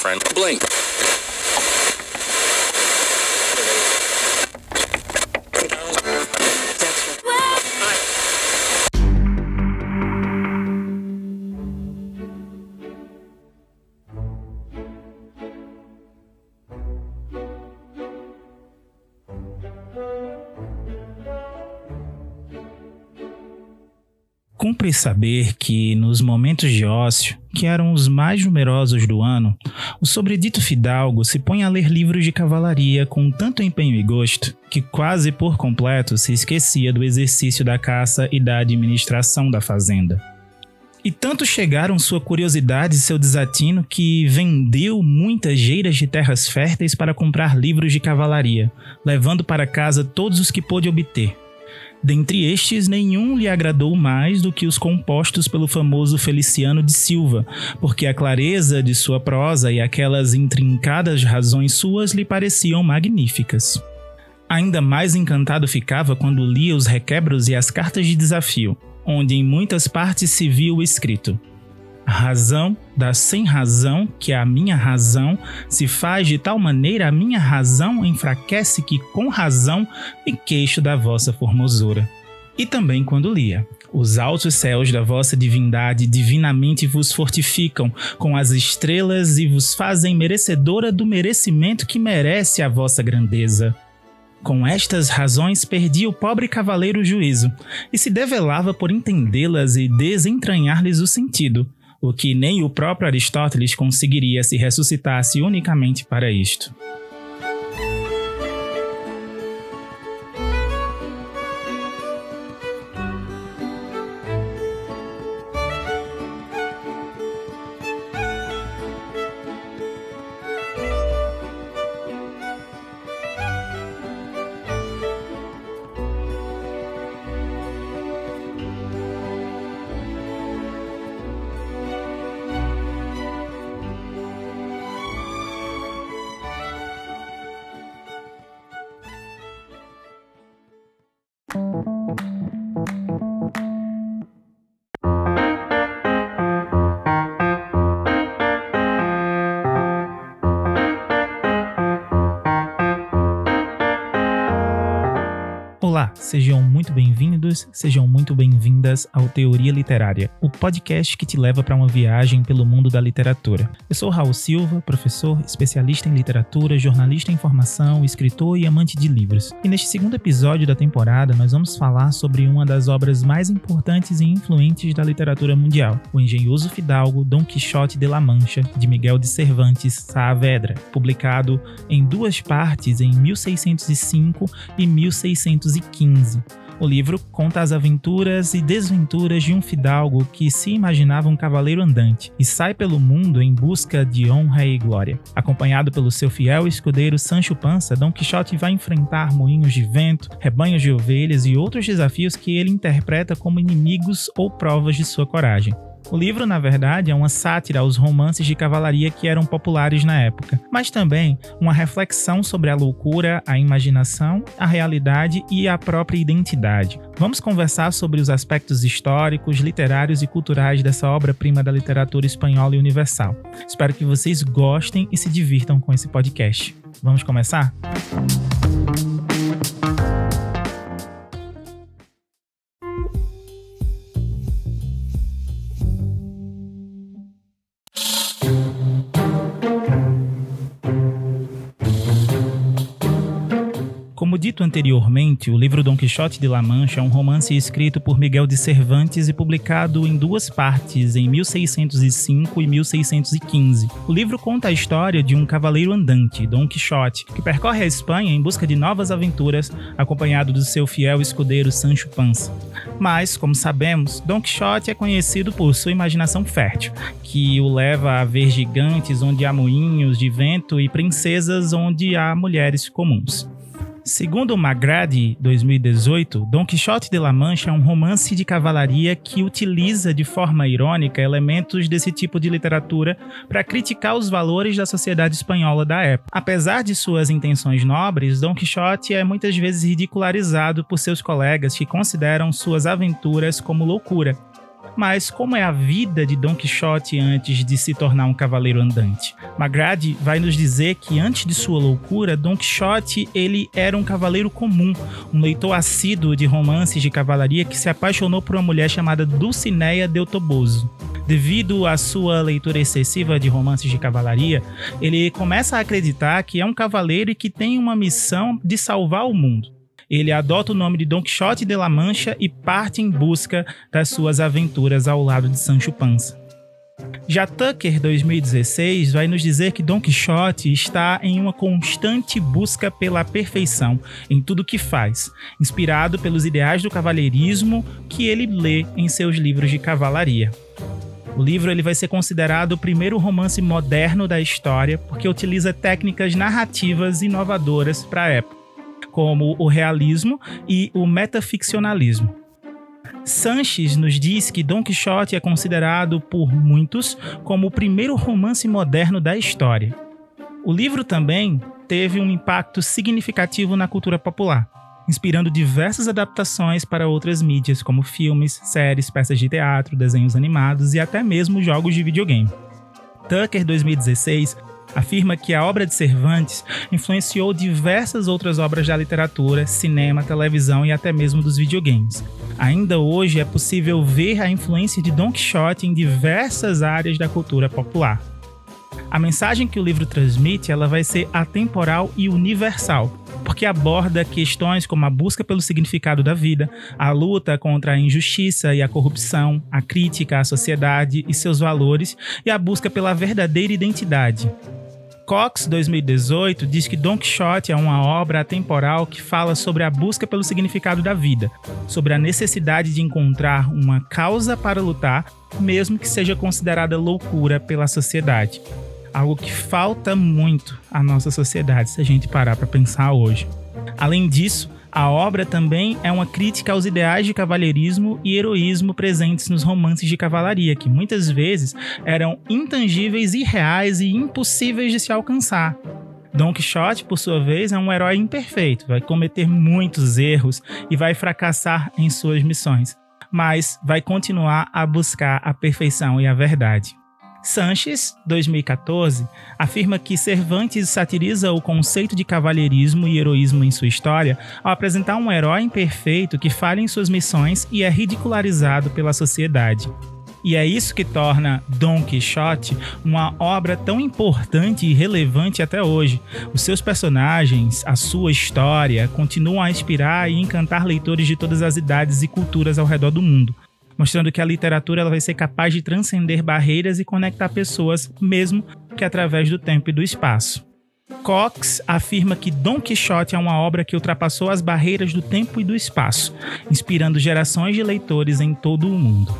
friend. Blink. Cumpre saber que, nos momentos de ócio, que eram os mais numerosos do ano, o sobredito fidalgo se põe a ler livros de cavalaria com tanto empenho e gosto que quase por completo se esquecia do exercício da caça e da administração da fazenda. E tanto chegaram sua curiosidade e seu desatino que vendeu muitas geiras de terras férteis para comprar livros de cavalaria, levando para casa todos os que pôde obter, Dentre estes, nenhum lhe agradou mais do que os compostos pelo famoso Feliciano de Silva, porque a clareza de sua prosa e aquelas intrincadas razões suas lhe pareciam magníficas. Ainda mais encantado ficava quando lia os requebros e as cartas de desafio, onde em muitas partes se via o escrito: razão da sem razão, que a minha razão se faz de tal maneira a minha razão enfraquece que com razão me queixo da vossa formosura. E também quando lia. Os altos céus da vossa divindade divinamente vos fortificam com as estrelas e vos fazem merecedora do merecimento que merece a vossa grandeza. Com estas razões perdia o pobre cavaleiro o juízo, e se develava por entendê-las e desentranhar-lhes o sentido, o que nem o próprio Aristóteles conseguiria se ressuscitasse unicamente para isto. Bem-vindos, sejam muito bem-vindas ao Teoria Literária, o podcast que te leva para uma viagem pelo mundo da literatura. Eu sou Raul Silva, professor, especialista em literatura, jornalista em formação, escritor e amante de livros. E neste segundo episódio da temporada, nós vamos falar sobre uma das obras mais importantes e influentes da literatura mundial, o engenhoso fidalgo Dom Quixote de La Mancha, de Miguel de Cervantes Saavedra, publicado em duas partes em 1605 e 1615 15. O livro conta as aventuras e desventuras de um fidalgo que se imaginava um cavaleiro andante e sai pelo mundo em busca de honra e glória. Acompanhado pelo seu fiel escudeiro Sancho Panza, Dom Quixote vai enfrentar moinhos de vento, rebanhos de ovelhas e outros desafios que ele interpreta como inimigos ou provas de sua coragem. O livro, na verdade, é uma sátira aos romances de cavalaria que eram populares na época, mas também uma reflexão sobre a loucura, a imaginação, a realidade e a própria identidade. Vamos conversar sobre os aspectos históricos, literários e culturais dessa obra-prima da literatura espanhola e universal. Espero que vocês gostem e se divirtam com esse podcast. Vamos começar? Como dito anteriormente, o livro Dom Quixote de La Mancha é um romance escrito por Miguel de Cervantes e publicado em duas partes, em 1605 e 1615. O livro conta a história de um cavaleiro andante, Dom Quixote, que percorre a Espanha em busca de novas aventuras, acompanhado do seu fiel escudeiro Sancho Panza. Mas, como sabemos, Dom Quixote é conhecido por sua imaginação fértil, que o leva a ver gigantes onde há moinhos de vento e princesas onde há mulheres comuns. Segundo Magradi 2018, Dom Quixote de La Mancha é um romance de cavalaria que utiliza de forma irônica elementos desse tipo de literatura para criticar os valores da sociedade espanhola da época. Apesar de suas intenções nobres, Dom Quixote é muitas vezes ridicularizado por seus colegas que consideram suas aventuras como loucura Mas como é a vida de Don Quixote antes de se tornar um cavaleiro andante? Magrade vai nos dizer que antes de sua loucura, Don Quixote ele era um cavaleiro comum, um leitor assíduo de romances de cavalaria que se apaixonou por uma mulher chamada Dulcinea del Toboso. Devido à sua leitura excessiva de romances de cavalaria, ele começa a acreditar que é um cavaleiro e que tem uma missão de salvar o mundo. Ele adota o nome de Don Quixote de la Mancha e parte em busca das suas aventuras ao lado de Sancho Panza. Já Tucker 2016 vai nos dizer que Don Quixote está em uma constante busca pela perfeição em tudo que faz, inspirado pelos ideais do cavalheirismo que ele lê em seus livros de cavalaria. O livro ele vai ser considerado o primeiro romance moderno da história porque utiliza técnicas narrativas inovadoras para a época como o realismo e o metaficcionalismo. Sanches nos diz que Don Quixote é considerado por muitos como o primeiro romance moderno da história. O livro também teve um impacto significativo na cultura popular, inspirando diversas adaptações para outras mídias, como filmes, séries, peças de teatro, desenhos animados e até mesmo jogos de videogame. Tucker 2016 afirma que a obra de Cervantes influenciou diversas outras obras da literatura, cinema, televisão e até mesmo dos videogames. Ainda hoje é possível ver a influência de Don Quixote em diversas áreas da cultura popular. A mensagem que o livro transmite, ela vai ser atemporal e universal, porque aborda questões como a busca pelo significado da vida, a luta contra a injustiça e a corrupção, a crítica à sociedade e seus valores e a busca pela verdadeira identidade. Cox 2018 diz que Don Quixote é uma obra atemporal que fala sobre a busca pelo significado da vida, sobre a necessidade de encontrar uma causa para lutar, mesmo que seja considerada loucura pela sociedade. Algo que falta muito à nossa sociedade se a gente parar para pensar hoje. Além disso, a obra também é uma crítica aos ideais de cavalheirismo e heroísmo presentes nos romances de cavalaria, que muitas vezes eram intangíveis, irreais e impossíveis de se alcançar. Don Quixote, por sua vez, é um herói imperfeito, vai cometer muitos erros e vai fracassar em suas missões, mas vai continuar a buscar a perfeição e a verdade. Sanches, 2014, afirma que Cervantes satiriza o conceito de cavalheirismo e heroísmo em sua história ao apresentar um herói imperfeito que falha em suas missões e é ridicularizado pela sociedade. E é isso que torna Don Quixote uma obra tão importante e relevante até hoje. Os seus personagens, a sua história, continuam a inspirar e encantar leitores de todas as idades e culturas ao redor do mundo mostrando que a literatura ela vai ser capaz de transcender barreiras e conectar pessoas, mesmo que através do tempo e do espaço. Cox afirma que Don Quixote é uma obra que ultrapassou as barreiras do tempo e do espaço, inspirando gerações de leitores em todo o mundo.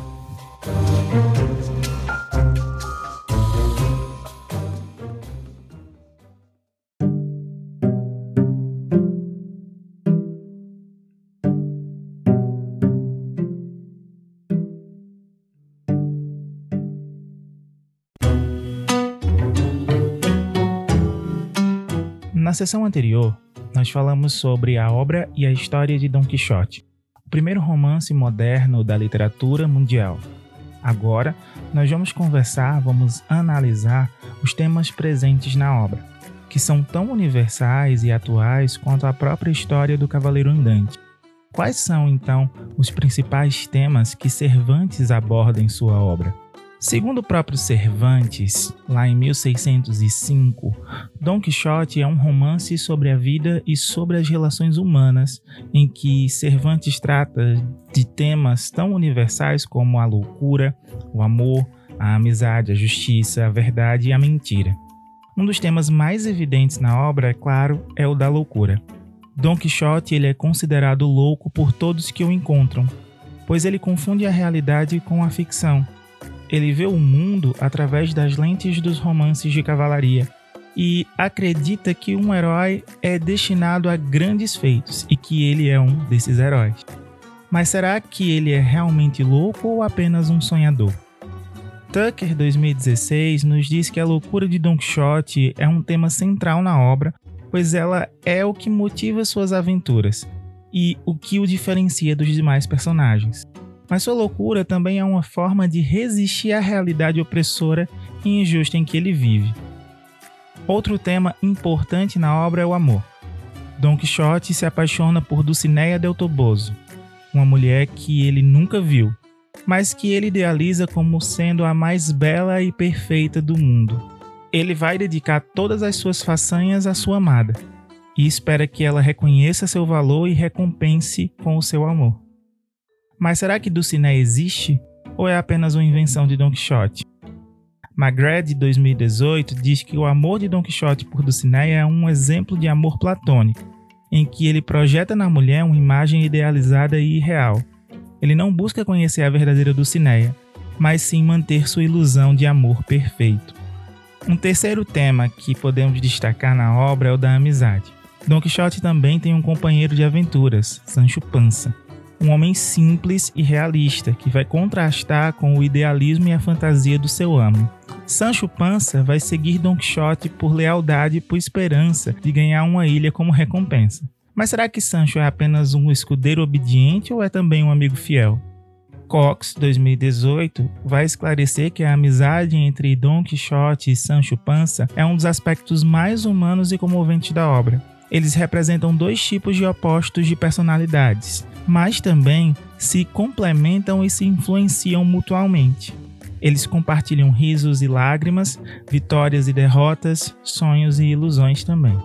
Na sessão anterior, nós falamos sobre a obra e a história de Don Quixote, o primeiro romance moderno da literatura mundial. Agora, nós vamos conversar, vamos analisar os temas presentes na obra, que são tão universais e atuais quanto a própria história do Cavaleiro Andante. Quais são, então, os principais temas que Cervantes aborda em sua obra? Segundo o próprio Cervantes, lá em 1605, Dom Quixote é um romance sobre a vida e sobre as relações humanas, em que Cervantes trata de temas tão universais como a loucura, o amor, a amizade, a justiça, a verdade e a mentira. Um dos temas mais evidentes na obra, é claro, é o da loucura. Dom Quixote ele é considerado louco por todos que o encontram, pois ele confunde a realidade com a ficção ele vê o mundo através das lentes dos romances de cavalaria e acredita que um herói é destinado a grandes feitos e que ele é um desses heróis. Mas será que ele é realmente louco ou apenas um sonhador? Tucker 2016 nos diz que a loucura de Don Quixote é um tema central na obra, pois ela é o que motiva suas aventuras e o que o diferencia dos demais personagens. Mas sua loucura também é uma forma de resistir à realidade opressora e injusta em que ele vive. Outro tema importante na obra é o amor. Don Quixote se apaixona por Dulcinea del Toboso, uma mulher que ele nunca viu, mas que ele idealiza como sendo a mais bela e perfeita do mundo. Ele vai dedicar todas as suas façanhas à sua amada e espera que ela reconheça seu valor e recompense com o seu amor. Mas será que Dulcinea existe ou é apenas uma invenção de Don Quixote? Magret, de 2018, diz que o amor de Don Quixote por Dulcinea é um exemplo de amor platônico, em que ele projeta na mulher uma imagem idealizada e irreal. Ele não busca conhecer a verdadeira Dulcinea, mas sim manter sua ilusão de amor perfeito. Um terceiro tema que podemos destacar na obra é o da amizade. Don Quixote também tem um companheiro de aventuras, Sancho Panza um homem simples e realista que vai contrastar com o idealismo e a fantasia do seu amo. Sancho Panza vai seguir Don Quixote por lealdade e por esperança de ganhar uma ilha como recompensa. Mas será que Sancho é apenas um escudeiro obediente ou é também um amigo fiel? Cox, 2018, vai esclarecer que a amizade entre Don Quixote e Sancho Panza é um dos aspectos mais humanos e comoventes da obra. Eles representam dois tipos de opostos de personalidades, mas também se complementam e se influenciam mutuamente. Eles compartilham risos e lágrimas, vitórias e derrotas, sonhos e ilusões também.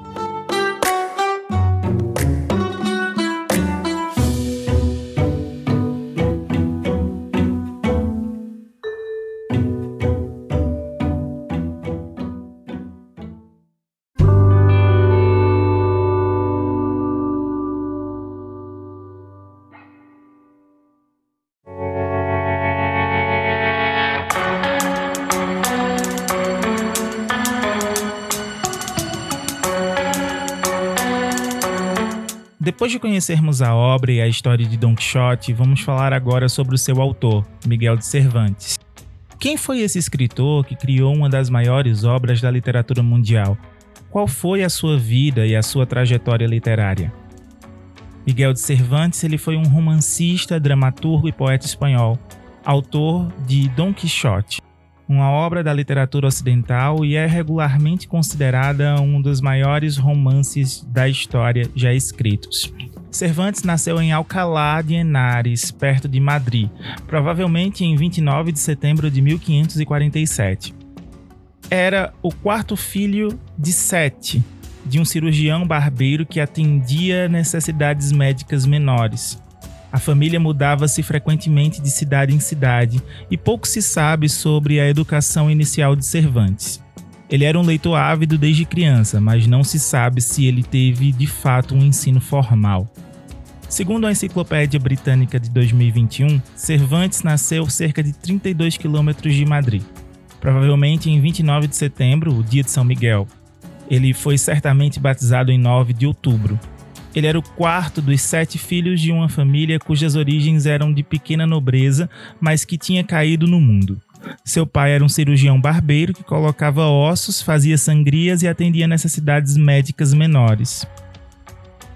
Depois de conhecermos a obra e a história de Don Quixote, vamos falar agora sobre o seu autor, Miguel de Cervantes. Quem foi esse escritor que criou uma das maiores obras da literatura mundial? Qual foi a sua vida e a sua trajetória literária? Miguel de Cervantes ele foi um romancista, dramaturgo e poeta espanhol, autor de Don Quixote, uma obra da literatura ocidental e é regularmente considerada um dos maiores romances da história já escritos. Cervantes nasceu em Alcalá de Henares, perto de Madrid, provavelmente em 29 de setembro de 1547. Era o quarto filho de sete, de um cirurgião barbeiro que atendia necessidades médicas menores. A família mudava-se frequentemente de cidade em cidade e pouco se sabe sobre a educação inicial de Cervantes. Ele era um leitor ávido desde criança, mas não se sabe se ele teve de fato um ensino formal. Segundo a Enciclopédia Britânica de 2021, Cervantes nasceu cerca de 32 quilômetros de Madrid, provavelmente em 29 de setembro, o dia de São Miguel. Ele foi certamente batizado em 9 de outubro, ele era o quarto dos sete filhos de uma família cujas origens eram de pequena nobreza, mas que tinha caído no mundo. Seu pai era um cirurgião barbeiro que colocava ossos, fazia sangrias e atendia necessidades médicas menores.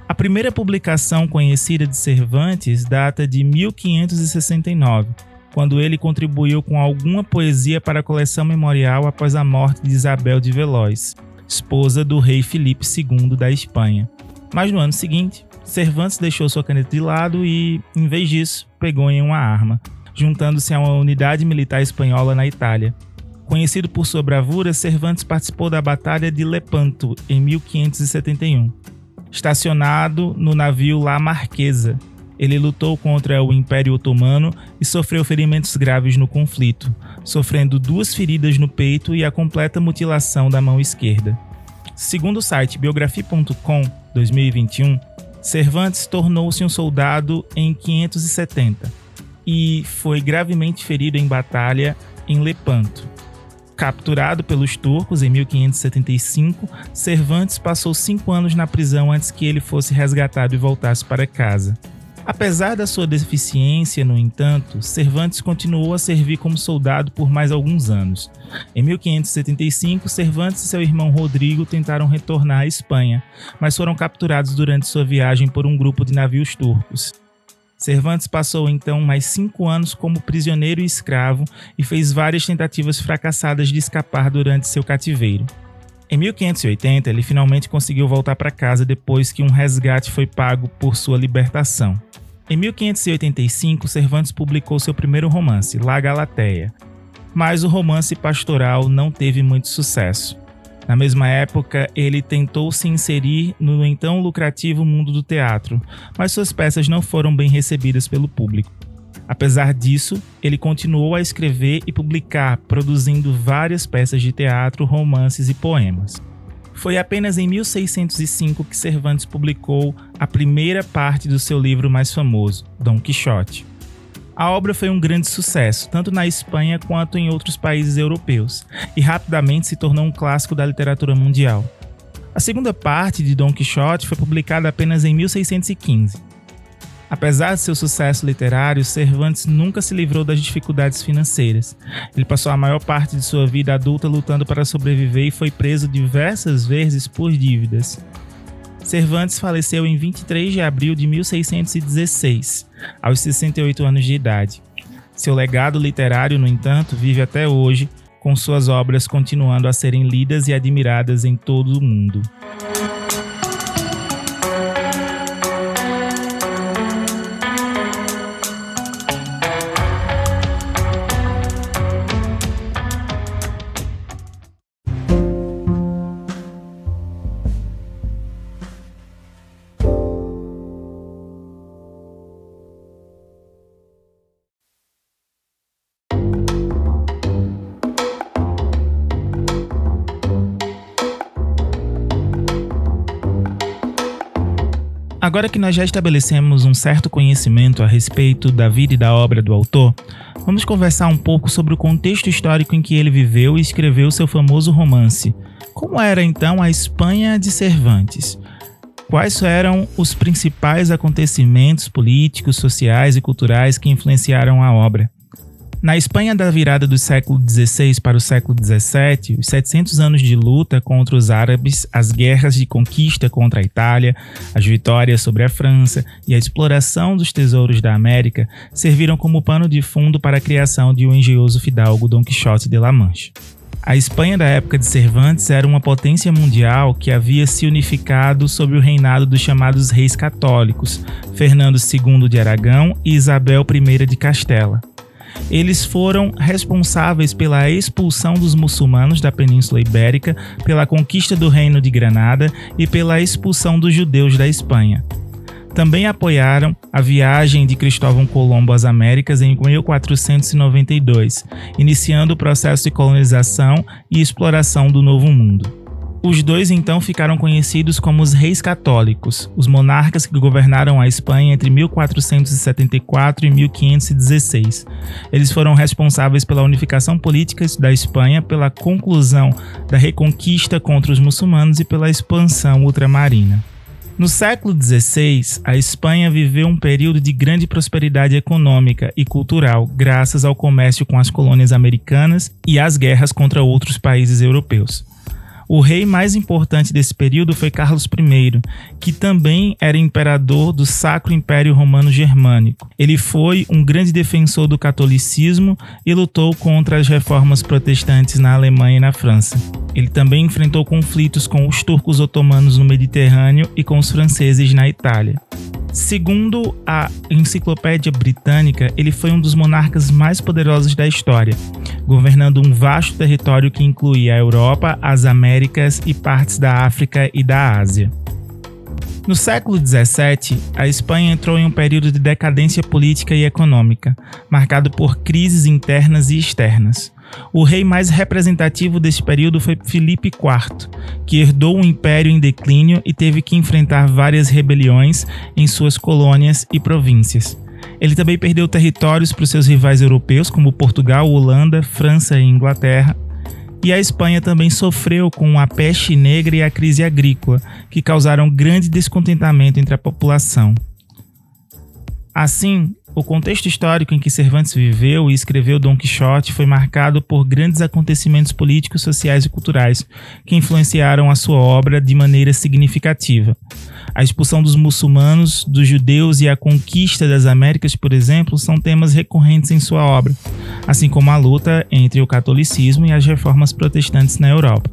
A primeira publicação conhecida de Cervantes data de 1569, quando ele contribuiu com alguma poesia para a coleção memorial após a morte de Isabel de Veloz, esposa do rei Filipe II da Espanha. Mas no ano seguinte, Cervantes deixou sua caneta de lado e, em vez disso, pegou em uma arma, juntando-se a uma unidade militar espanhola na Itália. Conhecido por sua bravura, Cervantes participou da Batalha de Lepanto em 1571. Estacionado no navio La Marquesa, ele lutou contra o Império Otomano e sofreu ferimentos graves no conflito, sofrendo duas feridas no peito e a completa mutilação da mão esquerda. Segundo o site biografia.com 2021, Cervantes tornou-se um soldado em 570 e foi gravemente ferido em batalha em Lepanto. Capturado pelos turcos em 1575, Cervantes passou cinco anos na prisão antes que ele fosse resgatado e voltasse para casa. Apesar da sua deficiência, no entanto, Cervantes continuou a servir como soldado por mais alguns anos. Em 1575, Cervantes e seu irmão Rodrigo tentaram retornar à Espanha, mas foram capturados durante sua viagem por um grupo de navios turcos. Cervantes passou então mais cinco anos como prisioneiro e escravo e fez várias tentativas fracassadas de escapar durante seu cativeiro. Em 1580, ele finalmente conseguiu voltar para casa depois que um resgate foi pago por sua libertação. Em 1585, Cervantes publicou seu primeiro romance, La Galateia, mas o romance pastoral não teve muito sucesso. Na mesma época, ele tentou se inserir no então lucrativo mundo do teatro, mas suas peças não foram bem recebidas pelo público. Apesar disso, ele continuou a escrever e publicar, produzindo várias peças de teatro, romances e poemas. Foi apenas em 1605 que Cervantes publicou a primeira parte do seu livro mais famoso, Dom Quixote. A obra foi um grande sucesso, tanto na Espanha quanto em outros países europeus, e rapidamente se tornou um clássico da literatura mundial. A segunda parte de Dom Quixote foi publicada apenas em 1615. Apesar de seu sucesso literário, Cervantes nunca se livrou das dificuldades financeiras. Ele passou a maior parte de sua vida adulta lutando para sobreviver e foi preso diversas vezes por dívidas. Cervantes faleceu em 23 de abril de 1616, aos 68 anos de idade. Seu legado literário, no entanto, vive até hoje, com suas obras continuando a serem lidas e admiradas em todo o mundo. Agora que nós já estabelecemos um certo conhecimento a respeito da vida e da obra do autor, vamos conversar um pouco sobre o contexto histórico em que ele viveu e escreveu seu famoso romance. Como era então a Espanha de Cervantes? Quais eram os principais acontecimentos políticos, sociais e culturais que influenciaram a obra? Na Espanha da virada do século XVI para o século XVII, os 700 anos de luta contra os árabes, as guerras de conquista contra a Itália, as vitórias sobre a França e a exploração dos tesouros da América serviram como pano de fundo para a criação de um engenhoso fidalgo Dom Quixote de La Mancha. A Espanha da época de Cervantes era uma potência mundial que havia se unificado sob o reinado dos chamados reis católicos, Fernando II de Aragão e Isabel I de Castela eles foram responsáveis pela expulsão dos muçulmanos da Península Ibérica, pela conquista do Reino de Granada e pela expulsão dos judeus da Espanha. Também apoiaram a viagem de Cristóvão Colombo às Américas em 1492, iniciando o processo de colonização e exploração do Novo Mundo. Os dois então ficaram conhecidos como os reis católicos, os monarcas que governaram a Espanha entre 1474 e 1516. Eles foram responsáveis pela unificação política da Espanha, pela conclusão da reconquista contra os muçulmanos e pela expansão ultramarina. No século XVI, a Espanha viveu um período de grande prosperidade econômica e cultural, graças ao comércio com as colônias americanas e às guerras contra outros países europeus. O rei mais importante desse período foi Carlos I, que também era imperador do Sacro Império Romano Germânico. Ele foi um grande defensor do catolicismo e lutou contra as reformas protestantes na Alemanha e na França. Ele também enfrentou conflitos com os turcos otomanos no Mediterrâneo e com os franceses na Itália. Segundo a Enciclopédia Britânica, ele foi um dos monarcas mais poderosos da história, governando um vasto território que incluía a Europa, as Américas e partes da África e da Ásia. No século XVII, a Espanha entrou em um período de decadência política e econômica, marcado por crises internas e externas. O rei mais representativo desse período foi Filipe IV, que herdou um império em declínio e teve que enfrentar várias rebeliões em suas colônias e províncias. Ele também perdeu territórios para os seus rivais europeus, como Portugal, Holanda, França e Inglaterra. E a Espanha também sofreu com a peste negra e a crise agrícola, que causaram grande descontentamento entre a população. Assim, O contexto histórico em que Cervantes viveu e escreveu Dom Quixote foi marcado por grandes acontecimentos políticos, sociais e culturais que influenciaram a sua obra de maneira significativa. A expulsão dos muçulmanos, dos judeus e a conquista das Américas, por exemplo, são temas recorrentes em sua obra, assim como a luta entre o catolicismo e as reformas protestantes na Europa.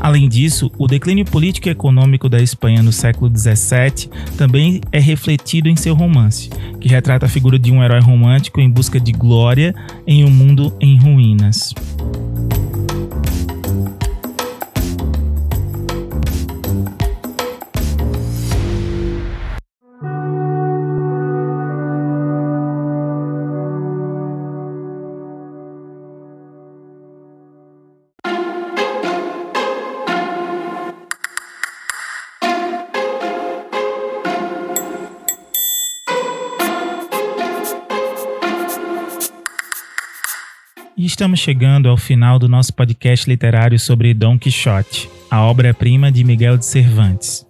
Além disso, o declínio político e econômico da Espanha no século XVII também é refletido em seu romance, que retrata a figura de um herói romântico em busca de glória em um mundo em ruínas. Estamos chegando ao final do nosso podcast literário sobre Dom Quixote, a obra-prima de Miguel de Cervantes.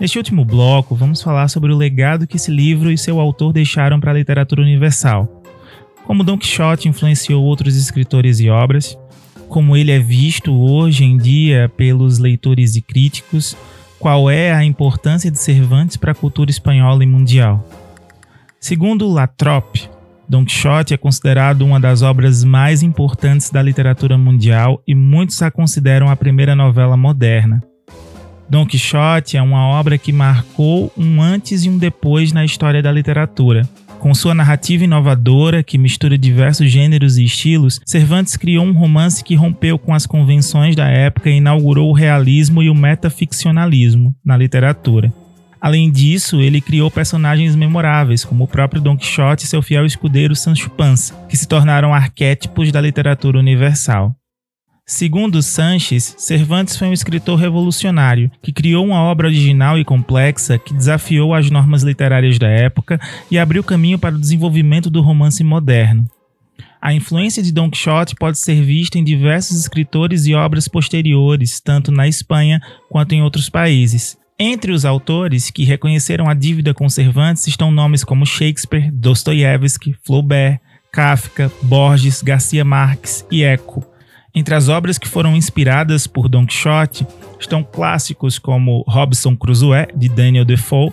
Neste último bloco, vamos falar sobre o legado que esse livro e seu autor deixaram para a literatura universal. Como Dom Quixote influenciou outros escritores e obras, como ele é visto hoje em dia pelos leitores e críticos, qual é a importância de Cervantes para a cultura espanhola e mundial. Segundo Latrope, Don Quixote é considerado uma das obras mais importantes da literatura mundial e muitos a consideram a primeira novela moderna. Don Quixote é uma obra que marcou um antes e um depois na história da literatura. Com sua narrativa inovadora, que mistura diversos gêneros e estilos, Cervantes criou um romance que rompeu com as convenções da época e inaugurou o realismo e o metaficcionalismo na literatura. Além disso, ele criou personagens memoráveis, como o próprio Don Quixote e seu fiel escudeiro Sancho Panza, que se tornaram arquétipos da literatura universal. Segundo Sanches, Cervantes foi um escritor revolucionário que criou uma obra original e complexa que desafiou as normas literárias da época e abriu caminho para o desenvolvimento do romance moderno. A influência de Don Quixote pode ser vista em diversos escritores e obras posteriores, tanto na Espanha quanto em outros países. Entre os autores que reconheceram a dívida com Cervantes estão nomes como Shakespeare, Dostoiévski, Flaubert, Kafka, Borges, Garcia Marques e Eco. Entre as obras que foram inspiradas por Don Quixote estão clássicos como Robinson Crusoe, de Daniel Defoe,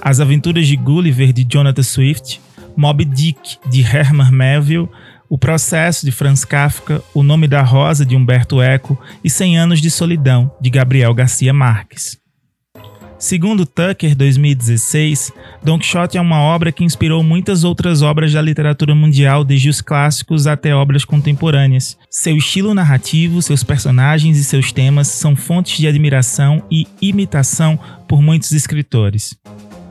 As Aventuras de Gulliver, de Jonathan Swift, Moby Dick, de Herman Melville, O Processo, de Franz Kafka, O Nome da Rosa, de Humberto Eco e Cem Anos de Solidão, de Gabriel Garcia Marques. Segundo Tucker, 2016, Don Quixote é uma obra que inspirou muitas outras obras da literatura mundial, desde os clássicos até obras contemporâneas. Seu estilo narrativo, seus personagens e seus temas são fontes de admiração e imitação por muitos escritores.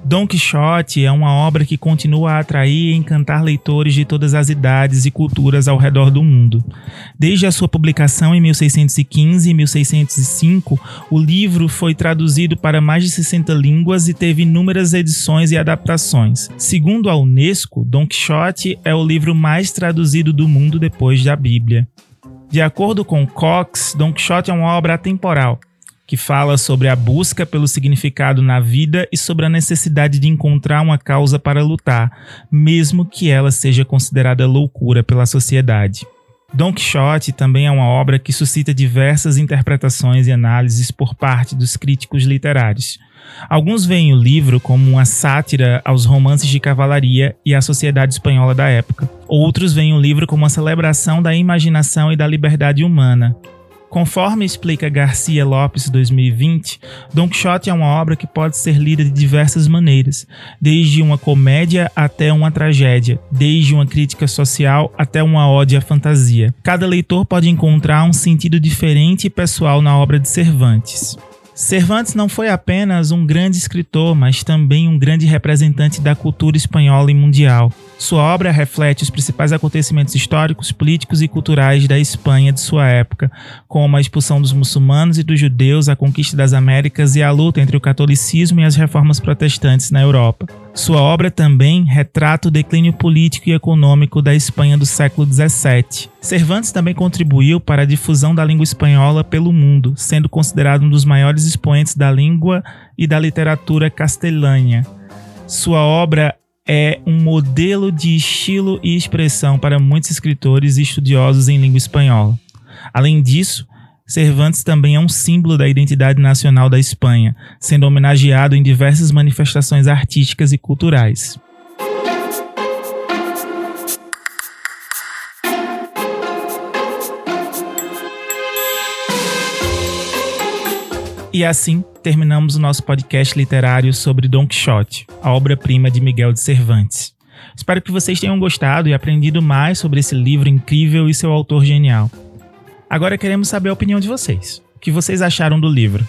Don Quixote é uma obra que continua a atrair e encantar leitores de todas as idades e culturas ao redor do mundo. Desde a sua publicação em 1615 e 1605, o livro foi traduzido para mais de 60 línguas e teve inúmeras edições e adaptações. Segundo a Unesco, Don Quixote é o livro mais traduzido do mundo depois da Bíblia. De acordo com Cox, Don Quixote é uma obra atemporal que fala sobre a busca pelo significado na vida e sobre a necessidade de encontrar uma causa para lutar, mesmo que ela seja considerada loucura pela sociedade. Don Quixote também é uma obra que suscita diversas interpretações e análises por parte dos críticos literários. Alguns veem o livro como uma sátira aos romances de cavalaria e à sociedade espanhola da época. Outros veem o livro como uma celebração da imaginação e da liberdade humana. Conforme explica Garcia Lopes 2020, Don Quixote é uma obra que pode ser lida de diversas maneiras, desde uma comédia até uma tragédia, desde uma crítica social até uma ode à fantasia. Cada leitor pode encontrar um sentido diferente e pessoal na obra de Cervantes. Cervantes não foi apenas um grande escritor, mas também um grande representante da cultura espanhola e mundial. Sua obra reflete os principais acontecimentos históricos, políticos e culturais da Espanha de sua época, como a expulsão dos muçulmanos e dos judeus, a conquista das Américas e a luta entre o catolicismo e as reformas protestantes na Europa. Sua obra também retrata o declínio político e econômico da Espanha do século XVII. Cervantes também contribuiu para a difusão da língua espanhola pelo mundo, sendo considerado um dos maiores expoentes da língua e da literatura castelhana. Sua obra é um modelo de estilo e expressão para muitos escritores e estudiosos em língua espanhola. Além disso, Cervantes também é um símbolo da identidade nacional da Espanha, sendo homenageado em diversas manifestações artísticas e culturais. E assim terminamos o nosso podcast literário sobre Don Quixote, a obra-prima de Miguel de Cervantes. Espero que vocês tenham gostado e aprendido mais sobre esse livro incrível e seu autor genial. Agora queremos saber a opinião de vocês. O que vocês acharam do livro?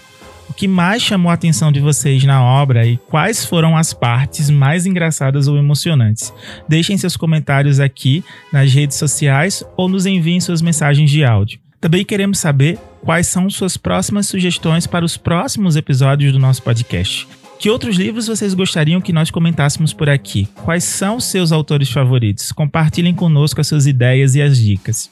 O que mais chamou a atenção de vocês na obra e quais foram as partes mais engraçadas ou emocionantes? Deixem seus comentários aqui nas redes sociais ou nos enviem suas mensagens de áudio. Também queremos saber quais são suas próximas sugestões para os próximos episódios do nosso podcast. Que outros livros vocês gostariam que nós comentássemos por aqui? Quais são seus autores favoritos? Compartilhem conosco as suas ideias e as dicas.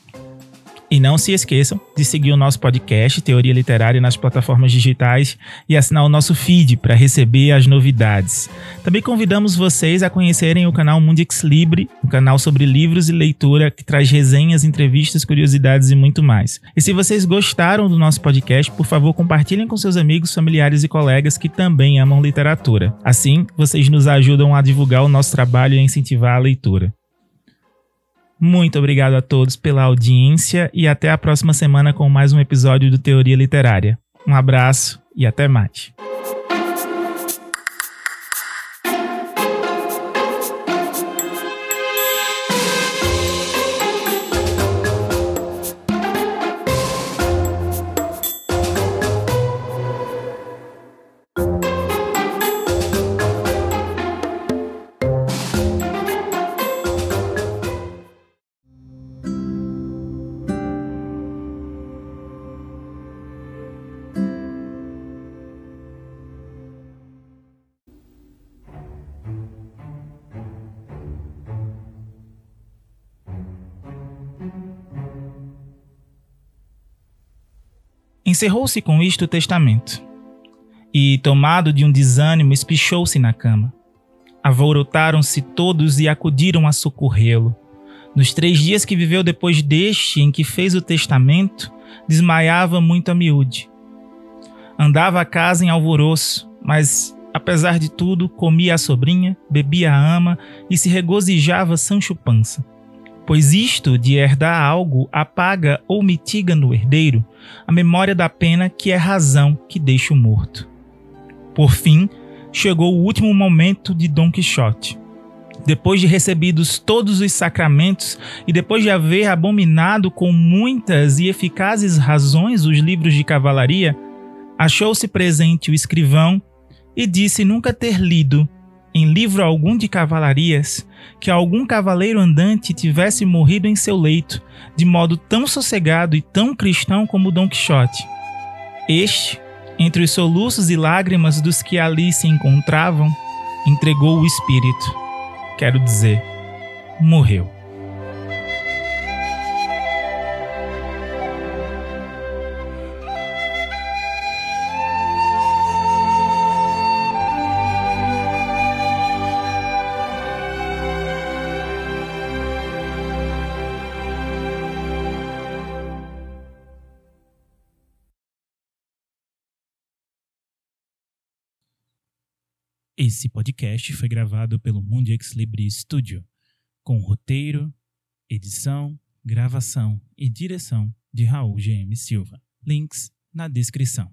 E não se esqueçam de seguir o nosso podcast Teoria Literária nas plataformas digitais e assinar o nosso feed para receber as novidades. Também convidamos vocês a conhecerem o canal Mundix Libre, um canal sobre livros e leitura que traz resenhas, entrevistas, curiosidades e muito mais. E se vocês gostaram do nosso podcast, por favor, compartilhem com seus amigos, familiares e colegas que também amam literatura. Assim, vocês nos ajudam a divulgar o nosso trabalho e incentivar a leitura. Muito obrigado a todos pela audiência e até a próxima semana com mais um episódio do Teoria Literária. Um abraço e até mais. Encerrou-se com isto o testamento. E, tomado de um desânimo, espichou-se na cama. Alvorotaram-se todos e acudiram a socorrê-lo. Nos três dias que viveu depois deste em que fez o testamento, desmaiava muito a miúde. Andava a casa em alvoroço, mas, apesar de tudo, comia a sobrinha, bebia a ama e se regozijava Sancho Pança pois isto de herdar algo apaga ou mitiga no herdeiro a memória da pena que é razão que deixa o morto. Por fim, chegou o último momento de Dom Quixote. Depois de recebidos todos os sacramentos e depois de haver abominado com muitas e eficazes razões os livros de cavalaria, achou-se presente o escrivão e disse nunca ter lido em livro algum de cavalarias, que algum cavaleiro andante tivesse morrido em seu leito, de modo tão sossegado e tão cristão como Dom Quixote. Este, entre os soluços e lágrimas dos que ali se encontravam, entregou o espírito. Quero dizer, morreu. Esse podcast foi gravado pelo Mundix Libre Studio, com roteiro, edição, gravação e direção de Raul GM Silva. Links na descrição.